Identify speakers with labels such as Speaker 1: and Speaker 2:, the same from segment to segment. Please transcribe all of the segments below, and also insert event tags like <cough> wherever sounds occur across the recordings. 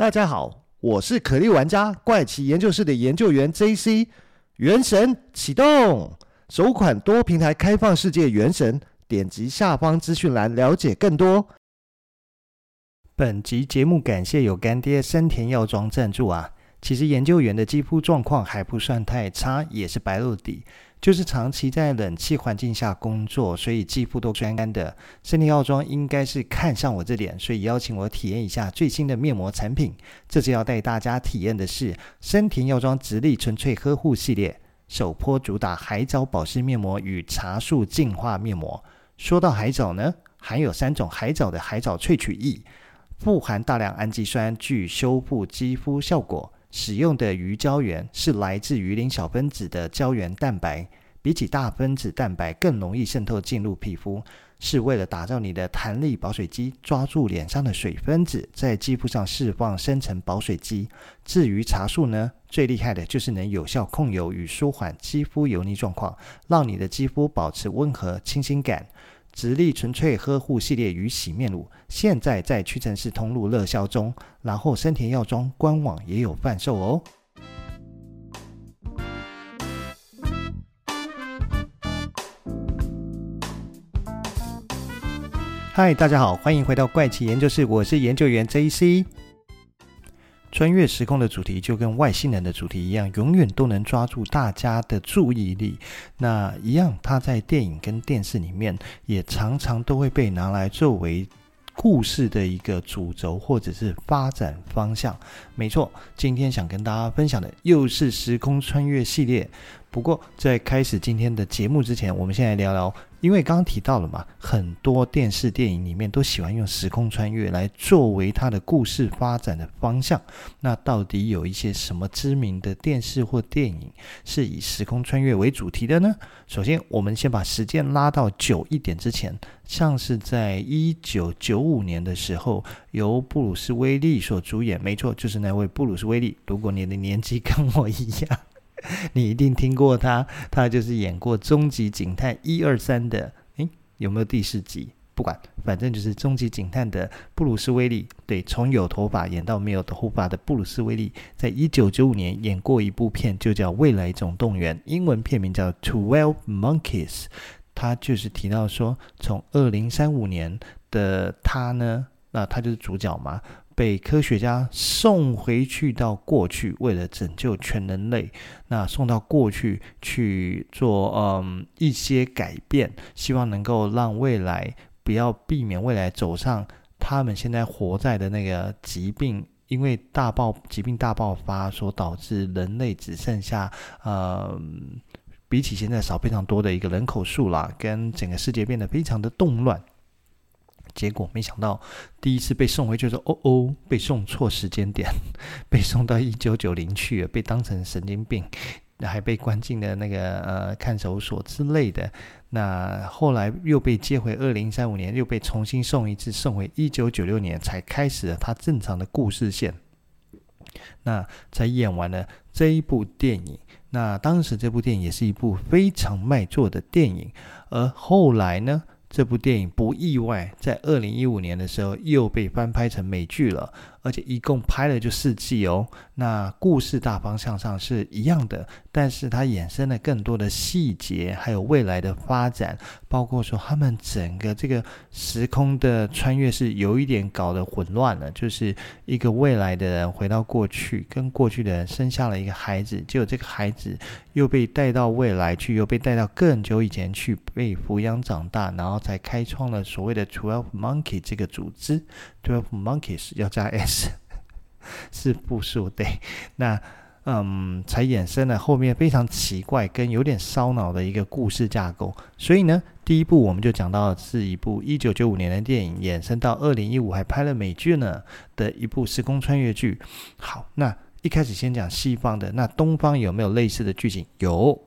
Speaker 1: 大家好，我是可莉玩家怪奇研究室的研究员 JC。原神启动，首款多平台开放世界原神，点击下方资讯栏了解更多。本集节目感谢有干爹森田药妆赞助啊。其实研究员的肌肤状况还不算太差，也是白露底，就是长期在冷气环境下工作，所以肌肤都干干的。森田药妆应该是看上我这点，所以邀请我体验一下最新的面膜产品。这次要带大家体验的是森田药妆直立纯粹呵护系列，首波主打海藻保湿面膜与茶树净化面膜。说到海藻呢，含有三种海藻的海藻萃取液，富含大量氨基酸，具修复肌肤效果。使用的鱼胶原是来自鱼鳞小分子的胶原蛋白，比起大分子蛋白更容易渗透进入皮肤，是为了打造你的弹力保水肌，抓住脸上的水分子，在肌肤上释放深层保水肌。至于茶树呢，最厉害的就是能有效控油与舒缓肌肤油腻状况，让你的肌肤保持温和清新感。直立纯粹呵护系列与洗面乳，现在在屈臣氏通路热销中，然后森田药妆官网也有贩售哦。嗨，大家好，欢迎回到怪奇研究室，我是研究员 JC。穿越时空的主题就跟外星人的主题一样，永远都能抓住大家的注意力。那一样，它在电影跟电视里面也常常都会被拿来作为故事的一个主轴或者是发展方向。没错，今天想跟大家分享的又是时空穿越系列。不过，在开始今天的节目之前，我们先来聊聊。因为刚刚提到了嘛，很多电视电影里面都喜欢用时空穿越来作为它的故事发展的方向。那到底有一些什么知名的电视或电影是以时空穿越为主题的呢？首先，我们先把时间拉到久一点之前，像是在一九九五年的时候，由布鲁斯威利所主演，没错，就是那位布鲁斯威利。如果你的年纪跟我一样。<laughs> 你一定听过他，他就是演过《终极警探》一二三的，诶，有没有第四集？不管，反正就是《终极警探》的布鲁斯威利，对，从有头发演到没有头发的布鲁斯威利，在一九九五年演过一部片，就叫《未来总动员》，英文片名叫《Twelve Monkeys》，他就是提到说，从二零三五年的他呢，那他就是主角嘛。被科学家送回去到过去，为了拯救全人类，那送到过去去做嗯一些改变，希望能够让未来不要避免未来走上他们现在活在的那个疾病，因为大爆疾病大爆发所导致人类只剩下呃比起现在少非常多的一个人口数啦，跟整个世界变得非常的动乱。结果没想到，第一次被送回去说：“哦哦，被送错时间点，<laughs> 被送到一九九零去了，被当成神经病，还被关进了那个呃看守所之类的。那后来又被接回二零三五年，又被重新送一次，送回一九九六年，才开始了他正常的故事线。那才演完了这一部电影。那当时这部电影也是一部非常卖座的电影，而后来呢？”这部电影不意外，在二零一五年的时候又被翻拍成美剧了。而且一共拍了就四季哦，那故事大方向上是一样的，但是它衍生了更多的细节，还有未来的发展，包括说他们整个这个时空的穿越是有一点搞得混乱了，就是一个未来的人回到过去，跟过去的人生下了一个孩子，结果这个孩子又被带到未来去，又被带到更久以前去被抚养长大，然后才开创了所谓的 Twelve Monkey 这个组织。Twelve Monkeys 要加 S，<laughs> 是复数对。那嗯，才衍生了后面非常奇怪跟有点烧脑的一个故事架构。所以呢，第一部我们就讲到是一部一九九五年的电影，衍生到二零一五还拍了美剧呢的一部时空穿越剧。好，那一开始先讲西方的，那东方有没有类似的剧情？有。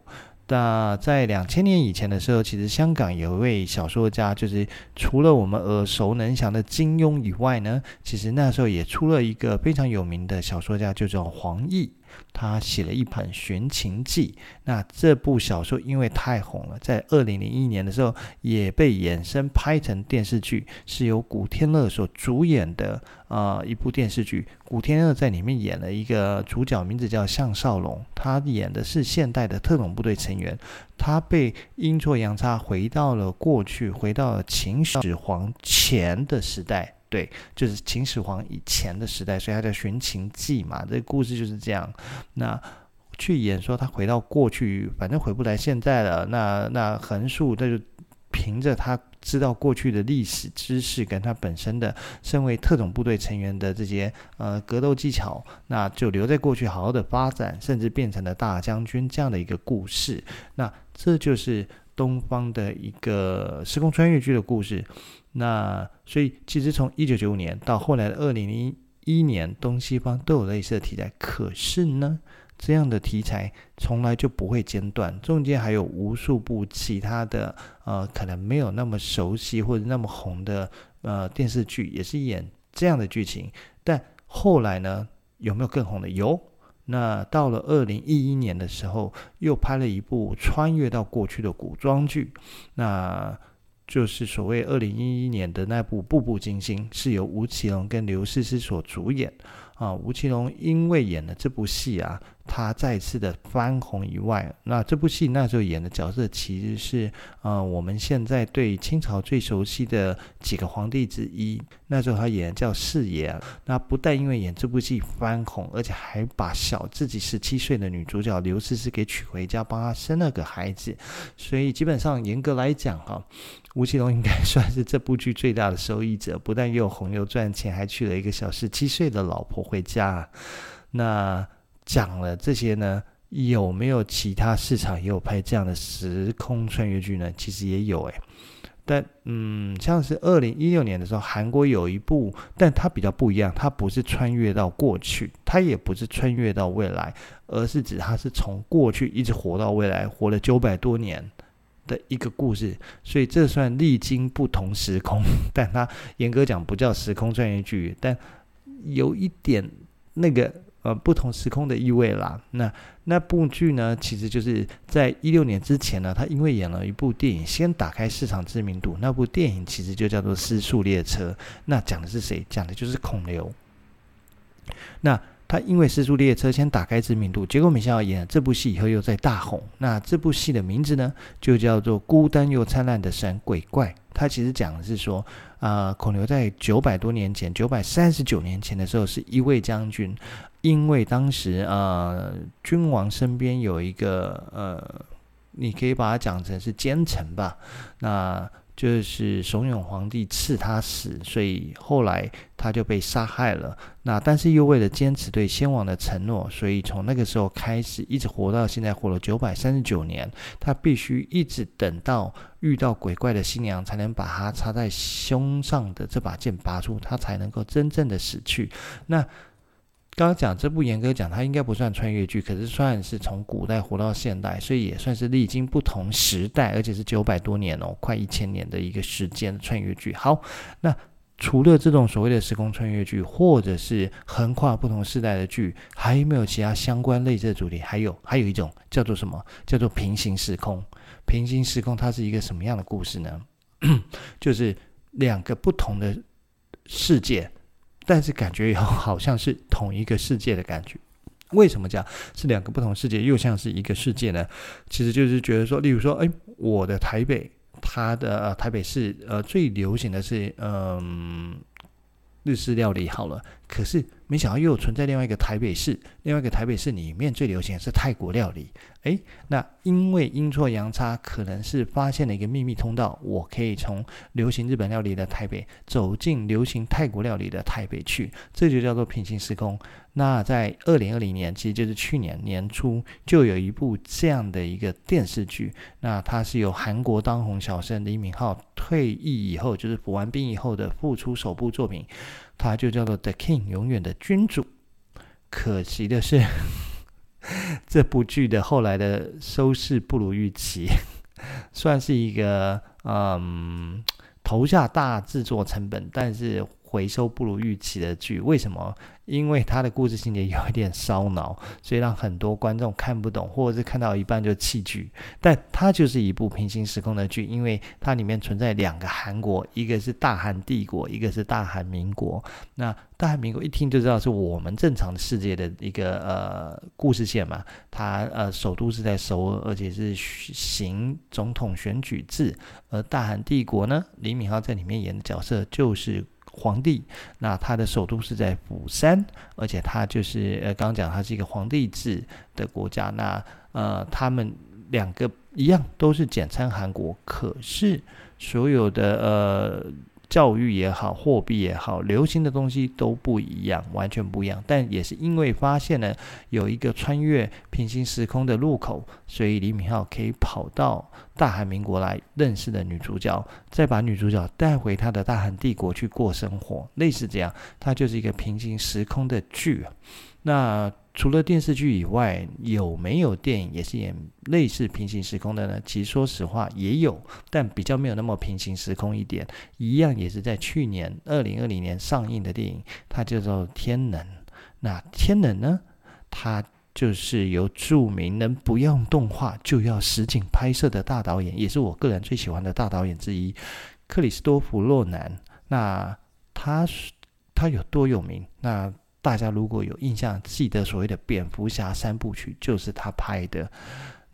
Speaker 1: 那在两千年以前的时候，其实香港有一位小说家，就是除了我们耳熟能详的金庸以外呢，其实那时候也出了一个非常有名的小说家，就叫黄易。他写了一本《寻秦记》。那这部小说因为太红了，在二零零一年的时候也被衍生拍成电视剧，是由古天乐所主演的啊、一部电视剧。古天乐在里面演了一个主角，名字叫项少龙，他演的是现代的特种部队成员，他被阴错阳差回到了过去，回到了秦始皇前的时代。对，就是秦始皇以前的时代，所以他叫《寻秦记》嘛。这个故事就是这样。那去演说他回到过去，反正回不来现在了。那那横竖，他就凭着他知道过去的历史知识，跟他本身的身为特种部队成员的这些呃格斗技巧，那就留在过去好好的发展，甚至变成了大将军这样的一个故事。那这就是东方的一个时空穿越剧的故事。那所以，其实从一九九五年到后来的二零零一年，东西方都有类似的题材。可是呢，这样的题材从来就不会间断，中间还有无数部其他的呃，可能没有那么熟悉或者那么红的呃电视剧，也是演这样的剧情。但后来呢，有没有更红的？有。那到了二零一一年的时候，又拍了一部穿越到过去的古装剧。那就是所谓二零一一年的那部《步步惊心》，是由吴奇隆跟刘诗诗所主演啊。吴奇隆因为演了这部戏啊，他再次的翻红以外，那这部戏那时候演的角色其实是呃我们现在对清朝最熟悉的几个皇帝之一。那时候他演的叫四爷，那不但因为演这部戏翻红，而且还把小自己十七岁的女主角刘诗诗给娶回家，帮他生了个孩子。所以基本上严格来讲哈。吴奇隆应该算是这部剧最大的受益者，不但又红又赚钱，还娶了一个小十七岁的老婆回家。那讲了这些呢，有没有其他市场也有拍这样的时空穿越剧呢？其实也有诶。但嗯，像是二零一六年的时候，韩国有一部，但它比较不一样，它不是穿越到过去，它也不是穿越到未来，而是指它是从过去一直活到未来，活了九百多年。的一个故事，所以这算历经不同时空，<laughs> 但它严格讲不叫时空穿越剧，但有一点那个呃不同时空的意味啦。那那部剧呢，其实就是在一六年之前呢，他因为演了一部电影，先打开市场知名度。那部电影其实就叫做《失速列车》，那讲的是谁？讲的就是孔刘。那他因为《尸速列车》先打开知名度，结果没想到演了这部戏以后又在大红。那这部戏的名字呢，就叫做《孤单又灿烂的神鬼怪》。他其实讲的是说，啊、孔刘在九百多年前，九百三十九年前的时候，是一位将军，因为当时呃，君王身边有一个呃，你可以把它讲成是奸臣吧，那。就是怂恿皇帝赐他死，所以后来他就被杀害了。那但是又为了坚持对先王的承诺，所以从那个时候开始，一直活到现在，活了九百三十九年。他必须一直等到遇到鬼怪的新娘，才能把他插在胸上的这把剑拔出，他才能够真正的死去。那。刚刚讲这部严格讲，它应该不算穿越剧，可是算是从古代活到现代，所以也算是历经不同时代，而且是九百多年哦，快一千年的一个时间穿越剧。好，那除了这种所谓的时空穿越剧，或者是横跨不同时代的剧，还有没有其他相关类似的主题？还有，还有一种叫做什么？叫做平行时空。平行时空它是一个什么样的故事呢？<clears throat> 就是两个不同的世界。但是感觉又好像是同一个世界的感觉，为什么讲是两个不同世界？又像是一个世界呢？其实就是觉得说，例如说，哎，我的台北，它的、呃、台北市呃最流行的是嗯日式料理好了，可是没想到又存在另外一个台北市，另外一个台北市里面最流行的是泰国料理。诶，那因为阴错阳差，可能是发现了一个秘密通道，我可以从流行日本料理的台北走进流行泰国料理的台北去，这就叫做平行时空。那在二零二零年，其实就是去年年初，就有一部这样的一个电视剧，那它是由韩国当红小生李敏镐退役以后，就是服完兵以后的复出首部作品，他就叫做《The King》，永远的君主。可惜的是。<laughs> 这部剧的后来的收视不如预期，<laughs> 算是一个嗯投下大制作成本，但是回收不如预期的剧。为什么？因为它的故事情节有一点烧脑，所以让很多观众看不懂，或者是看到一半就弃剧。但它就是一部平行时空的剧，因为它里面存在两个韩国，一个是大韩帝国，一个是大韩民国。那大韩民国一听就知道是我们正常的世界的一个呃故事线嘛。它呃首都是在首尔，而且是行总统选举制。而大韩帝国呢，李敏镐在里面演的角色就是。皇帝，那他的首都是在釜山，而且他就是呃，刚刚讲他是一个皇帝制的国家。那呃，他们两个一样都是简称韩国，可是所有的呃。教育也好，货币也好，流行的东西都不一样，完全不一样。但也是因为发现了有一个穿越平行时空的路口，所以李敏镐可以跑到大韩民国来认识的女主角，再把女主角带回她的大韩帝国去过生活，类似这样，它就是一个平行时空的剧。那除了电视剧以外，有没有电影也是演类似平行时空的呢？其实说实话也有，但比较没有那么平行时空一点。一样也是在去年二零二零年上映的电影，它叫做《天能》。那《天能》呢，它就是由著名能不用动画就要实景拍摄的大导演，也是我个人最喜欢的大导演之一，克里斯多弗·洛南。那他他有多有名？那大家如果有印象，记得所谓的蝙蝠侠三部曲就是他拍的。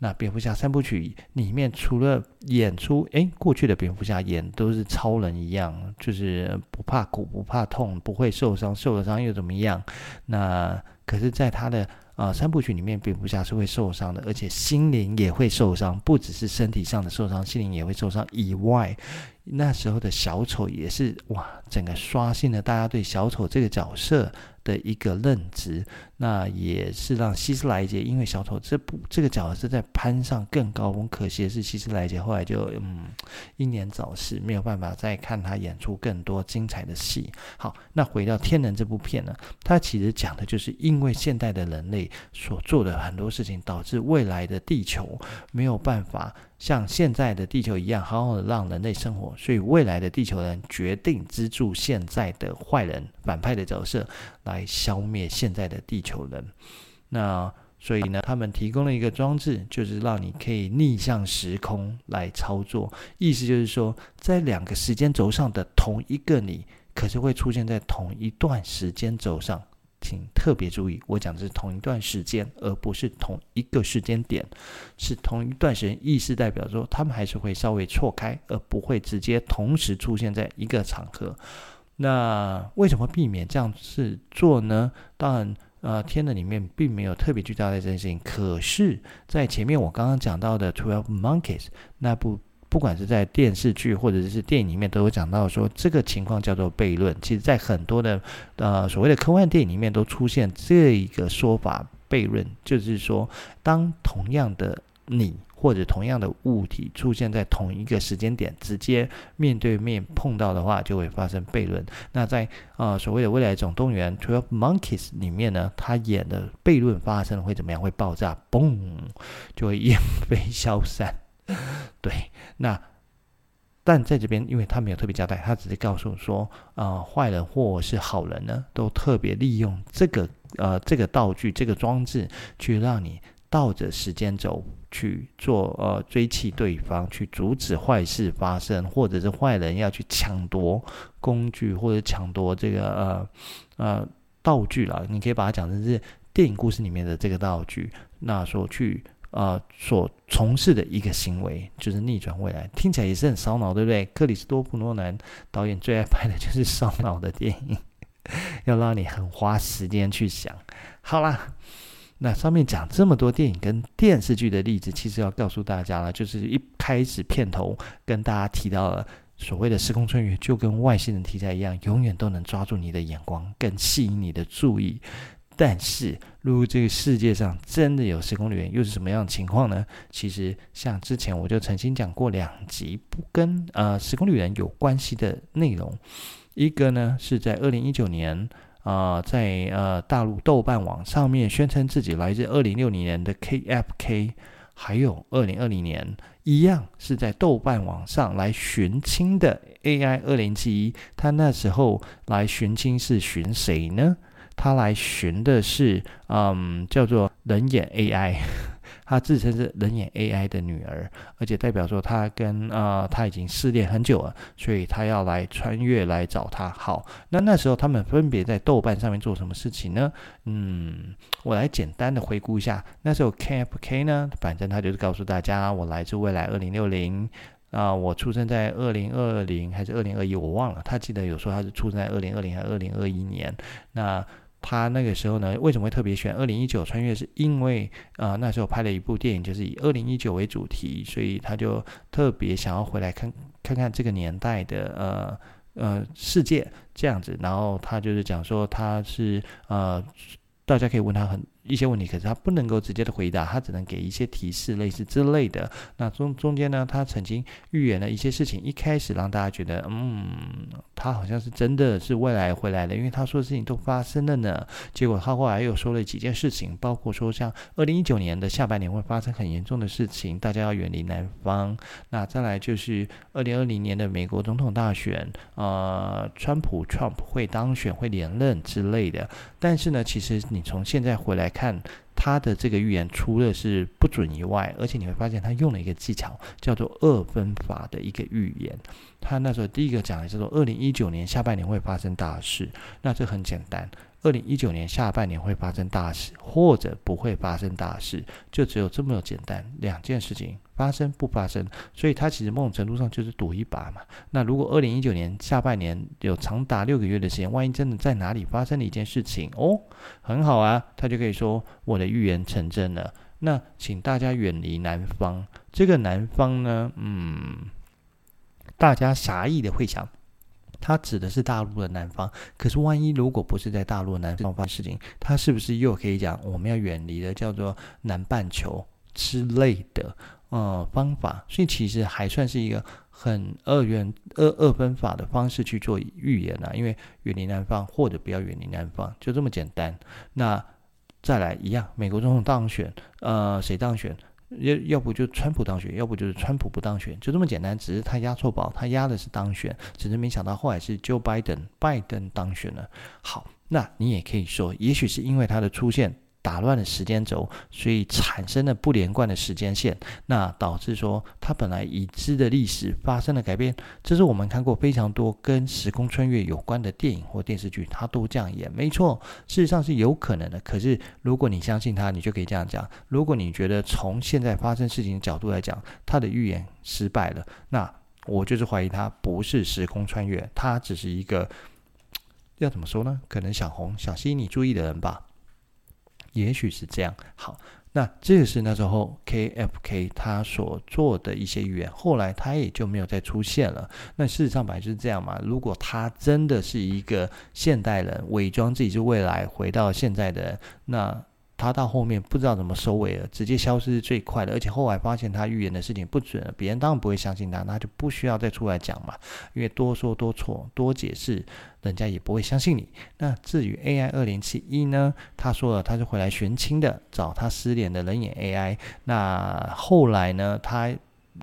Speaker 1: 那蝙蝠侠三部曲里面，除了演出，诶，过去的蝙蝠侠演都是超人一样，就是不怕苦不怕痛，不会受伤，受了伤又怎么样？那可是，在他的啊、呃、三部曲里面，蝙蝠侠是会受伤的，而且心灵也会受伤，不只是身体上的受伤，心灵也会受伤。以外，那时候的小丑也是哇，整个刷新了大家对小丑这个角色的一个认知，那也是让希斯莱杰因为小丑这部这个角色在攀上更高峰。可惜的是，希斯莱杰后来就嗯英年早逝，没有办法再看他演出更多精彩的戏。好，那回到《天能》这部片呢，它其实讲的就是因为现代的人类所做的很多事情，导致未来的地球没有办法。像现在的地球一样，好好的让人类生活，所以未来的地球人决定资助现在的坏人、反派的角色来消灭现在的地球人。那所以呢，他们提供了一个装置，就是让你可以逆向时空来操作。意思就是说，在两个时间轴上的同一个你，可是会出现在同一段时间轴上。请特别注意，我讲的是同一段时间，而不是同一个时间点，是同一段时间。意思代表说，他们还是会稍微错开，而不会直接同时出现在一个场合。那为什么避免这样子做呢？当然，呃，天能里面并没有特别去交代这件事情。可是，在前面我刚刚讲到的《Twelve Monkeys》那部。不管是在电视剧或者是电影里面，都有讲到说这个情况叫做悖论。其实，在很多的呃所谓的科幻电影里面，都出现这一个说法悖论，就是说，当同样的你或者同样的物体出现在同一个时间点，直接面对面碰到的话，就会发生悖论。那在呃所谓的《未来总动员》（Twelve Monkeys） 里面呢，他演的悖论发生会怎么样？会爆炸，嘣，就会烟 <laughs> 飞消散。<laughs> 对，那但在这边，因为他没有特别交代，他只是告诉说，呃，坏人或是好人呢，都特别利用这个呃这个道具、这个装置，去让你倒着时间轴去做呃追击对方，去阻止坏事发生，或者是坏人要去抢夺工具或者抢夺这个呃呃道具了。你可以把它讲成是电影故事里面的这个道具，那说去。呃，所从事的一个行为就是逆转未来，听起来也是很烧脑，对不对？克里斯多夫诺兰导演最爱拍的就是烧脑的电影，<laughs> 要让你很花时间去想。好啦，那上面讲这么多电影跟电视剧的例子，其实要告诉大家了，就是一开始片头跟大家提到了所谓的时空穿越，就跟外星人题材一样，永远都能抓住你的眼光，更吸引你的注意。但是，如果这个世界上真的有时空旅人，又是什么样的情况呢？其实，像之前我就曾经讲过两集不跟呃时空旅人有关系的内容。一个呢是在二零一九年啊、呃，在呃大陆豆瓣网上面宣称自己来自二零六零年的 KFK，还有二零二零年一样是在豆瓣网上来寻亲的 AI 二零七一，他那时候来寻亲是寻谁呢？他来寻的是，嗯，叫做人眼 AI。<laughs> 他自称是人眼 AI 的女儿，而且代表说他跟呃他已经失恋很久了，所以他要来穿越来找他。好，那那时候他们分别在豆瓣上面做什么事情呢？嗯，我来简单的回顾一下。那时候 KFK 呢，反正他就是告诉大家，我来自未来二零六零啊，我出生在二零二零还是二零二一，我忘了。他记得有说他是出生在二零二零还是二零二一年。那他那个时候呢，为什么会特别选二零一九穿越？是因为啊、呃，那时候拍了一部电影，就是以二零一九为主题，所以他就特别想要回来看看看这个年代的呃呃世界这样子。然后他就是讲说他是呃，大家可以问他很。一些问题，可是他不能够直接的回答，他只能给一些提示，类似之类的。那中中间呢，他曾经预言了一些事情，一开始让大家觉得，嗯，他好像是真的是未来回来了，因为他说的事情都发生了呢。结果他后来又说了几件事情，包括说像二零一九年的下半年会发生很严重的事情，大家要远离南方。那再来就是二零二零年的美国总统大选，呃，川普 Trump 会当选会连任之类的。但是呢，其实你从现在回来。看他的这个预言，除了是不准以外，而且你会发现他用了一个技巧，叫做二分法的一个预言。他那时候第一个讲的叫做二零一九年下半年会发生大事，那这很简单。二零一九年下半年会发生大事，或者不会发生大事，就只有这么简单两件事情，发生不发生。所以它其实某种程度上就是赌一把嘛。那如果二零一九年下半年有长达六个月的时间，万一真的在哪里发生了一件事情哦，很好啊，他就可以说我的预言成真了。那请大家远离南方。这个南方呢，嗯，大家狭义的会想。它指的是大陆的南方，可是万一如果不是在大陆南方发生事情，它是不是又可以讲我们要远离的叫做南半球之类的呃方法？所以其实还算是一个很二元二二分法的方式去做预言啊，因为远离南方或者不要远离南方，就这么简单。那再来一样，美国总统当选，呃，谁当选？要要不就川普当选，要不就是川普不当选，就这么简单。只是他押错宝，他押的是当选，只是没想到后来是 Joe Biden 拜登当选了。好，那你也可以说，也许是因为他的出现。打乱了时间轴，所以产生了不连贯的时间线，那导致说它本来已知的历史发生了改变。这是我们看过非常多跟时空穿越有关的电影或电视剧，它都这样演，没错，事实上是有可能的。可是如果你相信它，你就可以这样讲；如果你觉得从现在发生事情的角度来讲，它的预言失败了，那我就是怀疑它不是时空穿越，它只是一个要怎么说呢？可能想红、想吸引你注意的人吧。也许是这样。好，那这个是那时候 KFK 他所做的一些预言，后来他也就没有再出现了。那事实上本来就是这样嘛。如果他真的是一个现代人，伪装自己是未来回到现在的人，那。他到后面不知道怎么收尾了，直接消失是最快的，而且后来发现他预言的事情不准，别人当然不会相信他，那就不需要再出来讲嘛，因为多说多错，多解释，人家也不会相信你。那至于 AI 二零七一呢，他说了他是回来寻亲的，找他失联的人眼 AI。那后来呢，他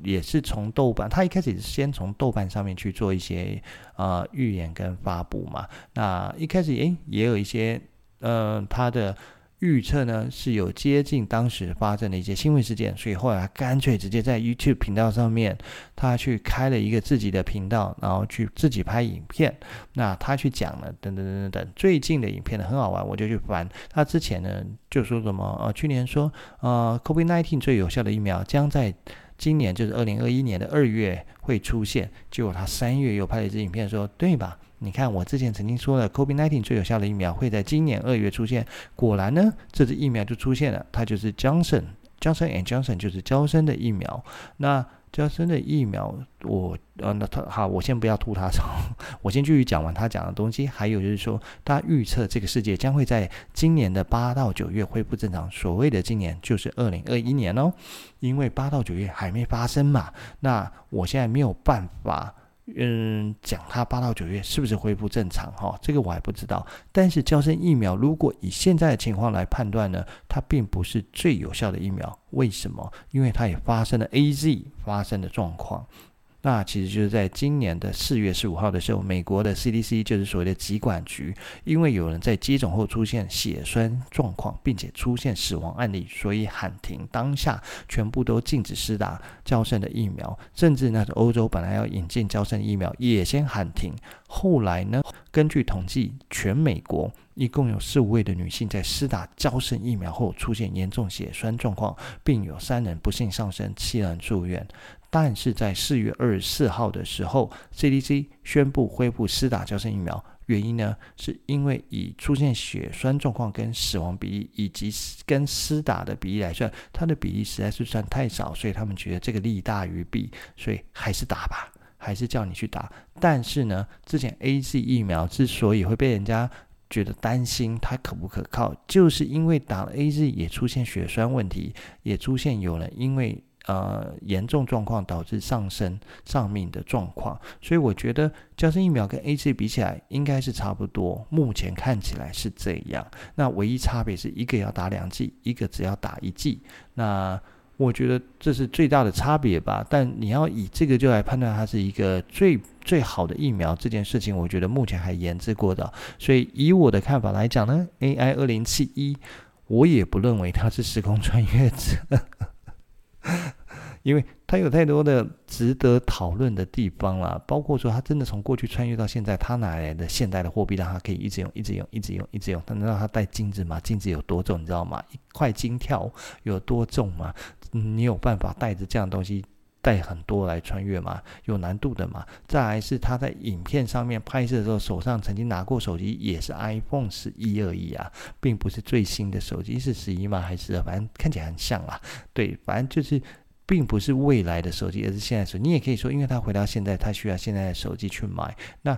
Speaker 1: 也是从豆瓣，他一开始是先从豆瓣上面去做一些呃预言跟发布嘛。那一开始诶也有一些呃他的。预测呢是有接近当时发生的一些新闻事件，所以后来干脆直接在 YouTube 频道上面，他去开了一个自己的频道，然后去自己拍影片。那他去讲了等等等等等，最近的影片呢很好玩，我就去翻。他之前呢就说什么呃，去年说呃，COVID-19 最有效的疫苗将在今年就是二零二一年的二月会出现，结果他三月又拍了一支影片说，对吧？你看，我之前曾经说了，COVID-19 最有效的疫苗会在今年二月出现。果然呢，这支疫苗就出现了，它就是 Johnson Johnson and Johnson，就是娇生的疫苗。那娇生的疫苗，我呃，那他好，我先不要吐他槽，<laughs> 我先继续讲完他讲的东西。还有就是说，他预测这个世界将会在今年的八到九月恢复正常。所谓的今年就是二零二一年哦，因为八到九月还没发生嘛。那我现在没有办法。嗯，讲它八到九月是不是恢复正常？哈，这个我还不知道。但是，娇生疫苗如果以现在的情况来判断呢，它并不是最有效的疫苗。为什么？因为它也发生了 AZ 发生的状况。那其实就是在今年的四月十五号的时候，美国的 CDC 就是所谓的疾管局，因为有人在接种后出现血栓状况，并且出现死亡案例，所以喊停，当下全部都禁止施打娇生的疫苗，甚至那欧洲本来要引进娇生疫苗也先喊停。后来呢，根据统计，全美国一共有四五位的女性在施打娇生疫苗后出现严重血栓状况，并有三人不幸丧生，七人住院。但是在四月二十四号的时候，CDC 宣布恢复施打娇生疫苗，原因呢，是因为以出现血栓状况跟死亡比例，以及跟施打的比例来算，它的比例实在是算太少，所以他们觉得这个利大于弊，所以还是打吧，还是叫你去打。但是呢，之前 AZ 疫苗之所以会被人家觉得担心它可不可靠，就是因为打了 AZ 也出现血栓问题，也出现有人因为。呃，严重状况导致丧生、丧命的状况，所以我觉得加生疫苗跟 AZ 比起来应该是差不多。目前看起来是这样。那唯一差别是一个要打两剂，一个只要打一剂。那我觉得这是最大的差别吧。但你要以这个就来判断它是一个最最好的疫苗这件事情，我觉得目前还研制过的。所以以我的看法来讲呢，AI 二零七一，我也不认为它是时空穿越者。<laughs> 因为它有太多的值得讨论的地方了，包括说它真的从过去穿越到现在，它哪来的现代的货币让它可以一直用、一直用、一直用、一直用？它能让它带金子吗？金子有多重，你知道吗？一块金条有多重吗？你有办法带着这样东西带很多来穿越吗？有难度的嘛？再来是他在影片上面拍摄的时候，手上曾经拿过手机，也是 iPhone 十一而已啊，并不是最新的手机，是十一吗？还是反正看起来很像啦。对，反正就是。并不是未来的手机，而是现在手机。你也可以说，因为他回到现在，他需要现在的手机去买。那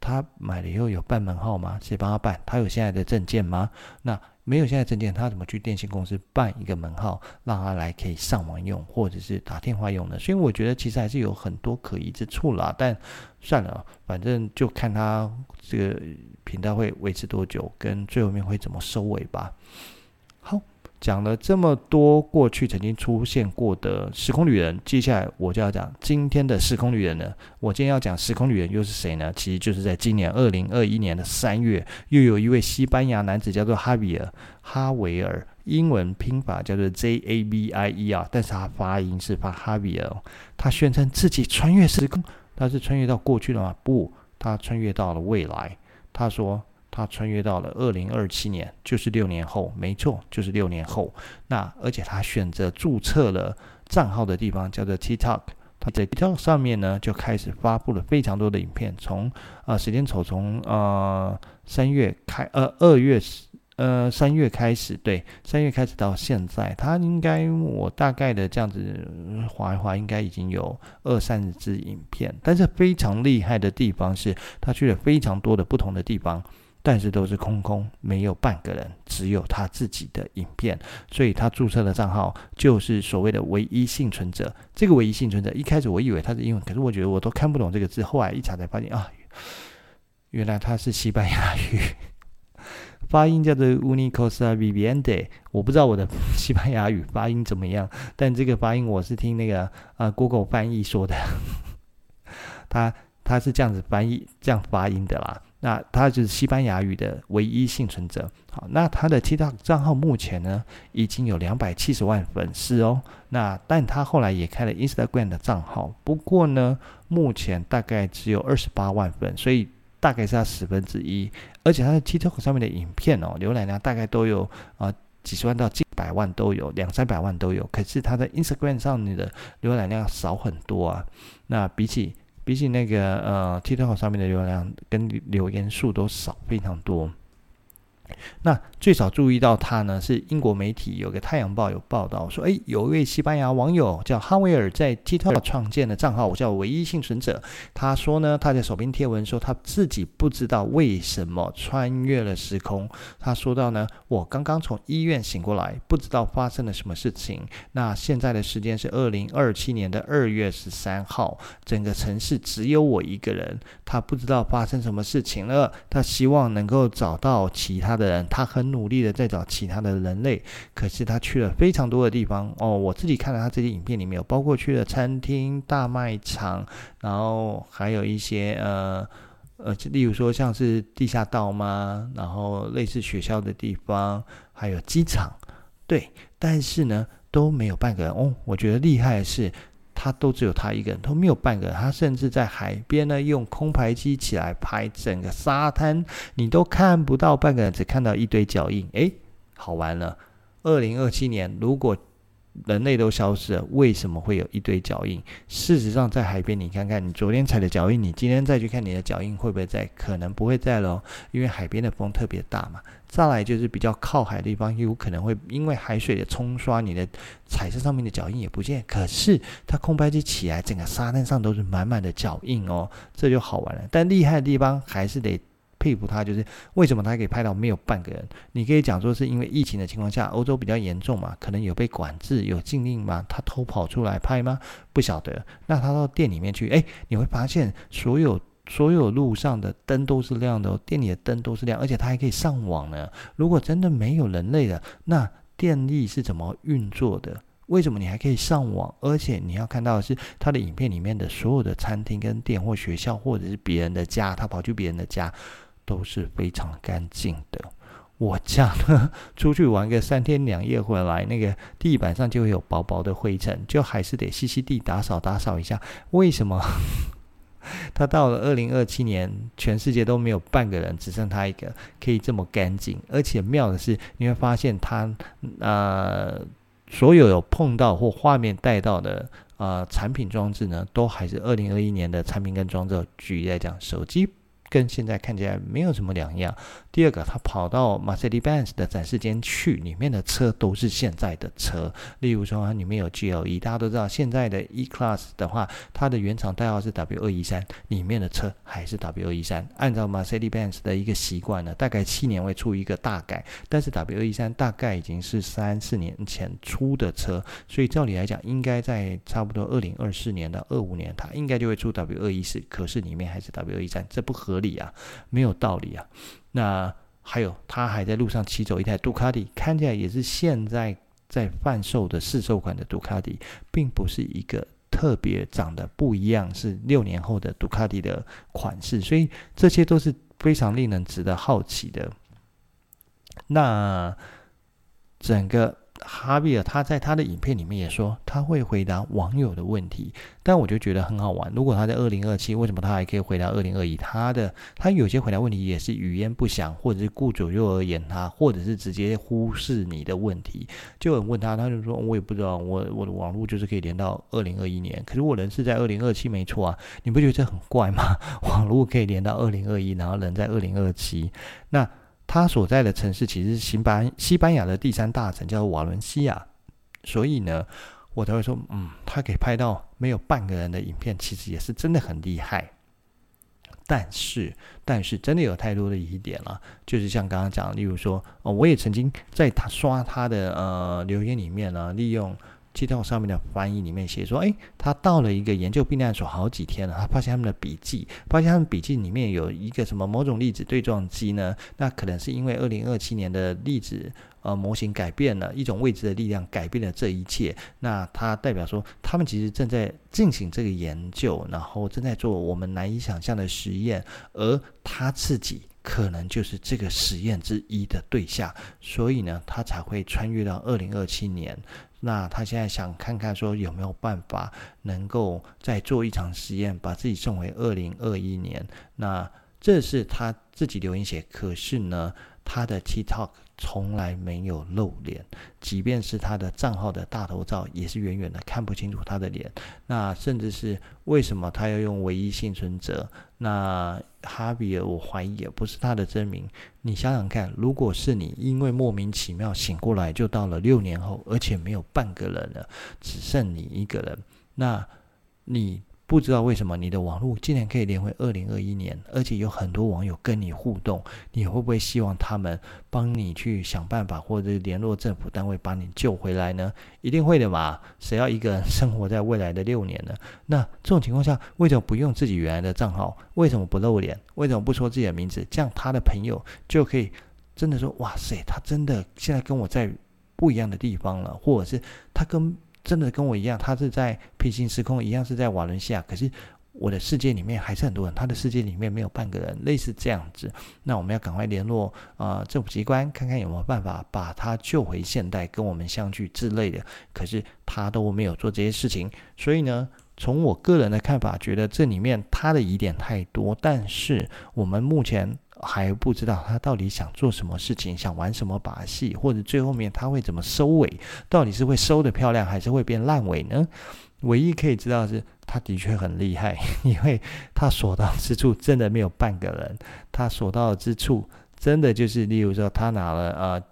Speaker 1: 他买了以后有办门号吗？谁帮他办？他有现在的证件吗？那没有现在证件，他怎么去电信公司办一个门号，让他来可以上网用，或者是打电话用呢？所以我觉得其实还是有很多可疑之处啦。但算了，反正就看他这个频道会维持多久，跟最后面会怎么收尾吧。好。讲了这么多过去曾经出现过的时空旅人，接下来我就要讲今天的时空旅人了。我今天要讲时空旅人又是谁呢？其实就是在今年二零二一年的三月，又有一位西班牙男子叫做哈维尔，哈维尔，英文拼法叫做 J A V I E 啊，但是他发音是发哈维尔。他宣称自己穿越时空，他是穿越到过去了吗？不，他穿越到了未来。他说。他穿越到了二零二七年，就是六年后，没错，就是六年后。那而且他选择注册了账号的地方叫做 TikTok，他在 TikTok 上面呢就开始发布了非常多的影片。从呃时间轴从呃三月开呃二月呃三月开始，对，三月开始到现在，他应该我大概的这样子划一划，应该已经有二三十支影片。但是非常厉害的地方是，他去了非常多的不同的地方。但是都是空空，没有半个人，只有他自己的影片，所以他注册的账号就是所谓的唯一幸存者。这个唯一幸存者，一开始我以为他是英文，可是我觉得我都看不懂这个字。后来一查才发现啊，原来他是西班牙语，发音叫做 Unicosa Viviente，。我不知道我的西班牙语发音怎么样，但这个发音我是听那个啊 Google 翻译说的，<laughs> 他他是这样子翻译，这样发音的啦。那他就是西班牙语的唯一幸存者。好，那他的 TikTok 账号目前呢已经有两百七十万粉丝哦。那但他后来也开了 Instagram 的账号，不过呢目前大概只有二十八万粉，所以大概是他十分之一。而且他的 TikTok 上面的影片哦，浏览量大概都有啊、几十万到近百万都有，两三百万都有。可是他在 Instagram 上面的浏览量少很多啊。那比起比起那个呃，TikTok 上面的流量跟留言数都少非常多。那最早注意到他呢，是英国媒体有个《太阳报》有报道说，诶，有一位西班牙网友叫哈维尔在 TikTok 创建的账号，我叫唯一幸存者。他说呢，他在手边贴文说他自己不知道为什么穿越了时空。他说到呢，我刚刚从医院醒过来，不知道发生了什么事情。那现在的时间是二零二七年的二月十三号，整个城市只有我一个人，他不知道发生什么事情了。他希望能够找到其他。的人，他很努力的在找其他的人类，可是他去了非常多的地方哦。我自己看了他这些影片里面有包括去了餐厅、大卖场，然后还有一些呃呃，例如说像是地下道吗？然后类似学校的地方，还有机场，对，但是呢都没有半个人哦。我觉得厉害的是。他都只有他一个人，都没有半个人。他甚至在海边呢，用空拍机起来拍整个沙滩，你都看不到半个人，只看到一堆脚印。诶，好玩了。二零二七年，如果人类都消失了，为什么会有一堆脚印？事实上，在海边，你看看你昨天踩的脚印，你今天再去看你的脚印会不会在？可能不会在喽，因为海边的风特别大嘛。再来就是比较靠海的地方，有可能会因为海水的冲刷，你的彩色上面的脚印也不见。可是它空拍机起来，整个沙滩上都是满满的脚印哦，这就好玩了。但厉害的地方还是得佩服他，就是为什么他可以拍到没有半个人？你可以讲说是因为疫情的情况下，欧洲比较严重嘛，可能有被管制、有禁令嘛，他偷跑出来拍吗？不晓得。那他到店里面去，诶，你会发现所有。所有路上的灯都是亮的哦，店里的灯都是亮，而且它还可以上网呢。如果真的没有人类了，那电力是怎么运作的？为什么你还可以上网？而且你要看到的是，他的影片里面的所有的餐厅跟店或学校或者是别人的家，他跑去别人的家都是非常干净的。我家呢，<laughs> 出去玩个三天两夜回来，那个地板上就会有薄薄的灰尘，就还是得吸吸地打扫打扫一下。为什么？<laughs> 他到了二零二七年，全世界都没有半个人，只剩他一个可以这么干净。而且妙的是，你会发现他呃，所有有碰到或画面带到的呃产品装置呢，都还是二零二一年的产品跟装置。举例来讲，手机。跟现在看起来没有什么两样。第二个，他跑到 Mercedes-Benz 的展示间去，里面的车都是现在的车。例如说，它里面有 GLE，大家都知道，现在的 E-Class 的话，它的原厂代号是 W 二一三，里面的车还是 W 二一三。按照 Mercedes-Benz 的一个习惯呢，大概七年会出一个大改，但是 W 二一三大概已经是三四年前出的车，所以照理来讲，应该在差不多二零二四年到二五年，它应该就会出 W 二一四，可是里面还是 W 二一三，这不合理啊，没有道理啊。那还有，他还在路上骑走一台杜卡迪，看起来也是现在在贩售的市售款的杜卡迪，并不是一个特别长得不一样，是六年后的杜卡迪的款式，所以这些都是非常令人值得好奇的。那整个。哈比尔他在他的影片里面也说他会回答网友的问题，但我就觉得很好玩。如果他在二零二七，为什么他还可以回答二零二一？他的他有些回答问题也是语焉不详，或者是顾左右而言他，或者是直接忽视你的问题。就有人问他，他就说我也不知道，我我的网络就是可以连到二零二一年，可是我人是在二零二七，没错啊，你不觉得这很怪吗？<laughs> 网络可以连到二零二一，然后人在二零二七，那。他所在的城市其实是西班西班牙的第三大城，叫做瓦伦西亚。所以呢，我才会说，嗯，他可以拍到没有半个人的影片，其实也是真的很厉害。但是，但是真的有太多的疑点了，就是像刚刚讲，例如说，哦，我也曾经在他刷他的呃留言里面呢，利用。接到上面的翻译里面写说，诶，他到了一个研究避难所好几天了，他发现他们的笔记，发现他们笔记里面有一个什么某种粒子对撞机呢？那可能是因为二零二七年的粒子呃模型改变了，一种未知的力量改变了这一切。那它代表说，他们其实正在进行这个研究，然后正在做我们难以想象的实验，而他自己。可能就是这个实验之一的对象，所以呢，他才会穿越到二零二七年。那他现在想看看说有没有办法能够再做一场实验，把自己送回二零二一年。那这是他自己留言写，可是呢，他的 TikTok。从来没有露脸，即便是他的账号的大头照，也是远远的看不清楚他的脸。那甚至是为什么他要用唯一幸存者？那哈比尔，我怀疑也不是他的真名。你想想看，如果是你，因为莫名其妙醒过来，就到了六年后，而且没有半个人了，只剩你一个人，那你。不知道为什么你的网络竟然可以连回二零二一年，而且有很多网友跟你互动，你会不会希望他们帮你去想办法，或者联络政府单位把你救回来呢？一定会的嘛，谁要一个人生活在未来的六年呢？那这种情况下，为什么不用自己原来的账号？为什么不露脸？为什么不说自己的名字？这样他的朋友就可以真的说哇塞，他真的现在跟我在不一样的地方了，或者是他跟真的跟我一样，他是在平行时空一样是在瓦伦西亚，可是。我的世界里面还是很多人，他的世界里面没有半个人，类似这样子。那我们要赶快联络啊、政府机关，看看有没有办法把他救回现代，跟我们相聚之类的。可是他都没有做这些事情，所以呢，从我个人的看法，觉得这里面他的疑点太多。但是我们目前还不知道他到底想做什么事情，想玩什么把戏，或者最后面他会怎么收尾，到底是会收得漂亮，还是会变烂尾呢？唯一可以知道的是，他的确很厉害，<laughs> 因为他所到之处真的没有半个人。他所到之处，真的就是，例如说，他拿了呃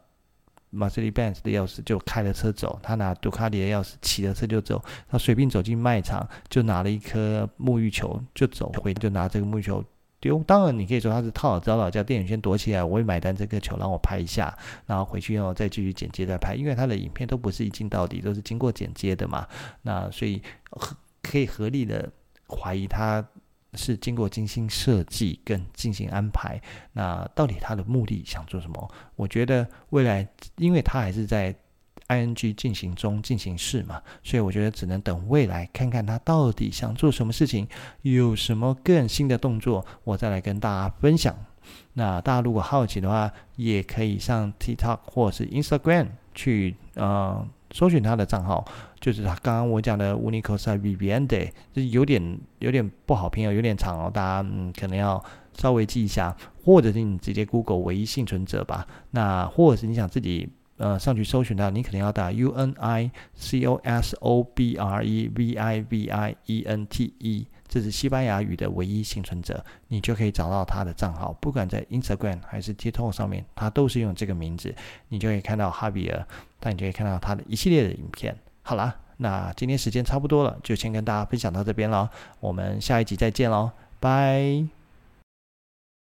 Speaker 1: ，Mercedes-Benz 的钥匙就开了车走，他拿杜卡迪的钥匙骑了车就走，他随便走进卖场就拿了一颗沐浴球就走，回就拿这个沐浴球。丢，当然你可以说他是套招了，叫电影圈躲起来，我会买单这个球，让我拍一下，然后回去以后再继续剪接再拍，因为他的影片都不是一镜到底，都是经过剪接的嘛，那所以可以合理的怀疑他是经过精心设计跟进行安排。那到底他的目的想做什么？我觉得未来，因为他还是在。Ing 进行中进行式嘛，所以我觉得只能等未来看看他到底想做什么事情，有什么更新的动作，我再来跟大家分享。那大家如果好奇的话，也可以上 TikTok 或者是 Instagram 去呃搜寻他的账号，就是他刚刚我讲的 Unicos Vivendi，就是有点有点不好拼哦，有点长哦，大家嗯可能要稍微记一下，或者是你直接 Google 唯一幸存者吧。那或者是你想自己。呃，上去搜寻到，你可能要打 U N I C O S O B R E V I V I E N T E，这是西班牙语的唯一幸存者，你就可以找到他的账号，不管在 Instagram 还是 TikTok 上面，他都是用这个名字，你就可以看到哈比尔，但你就可以看到他的一系列的影片。好啦，那今天时间差不多了，就先跟大家分享到这边了，我们下一集再见喽，拜。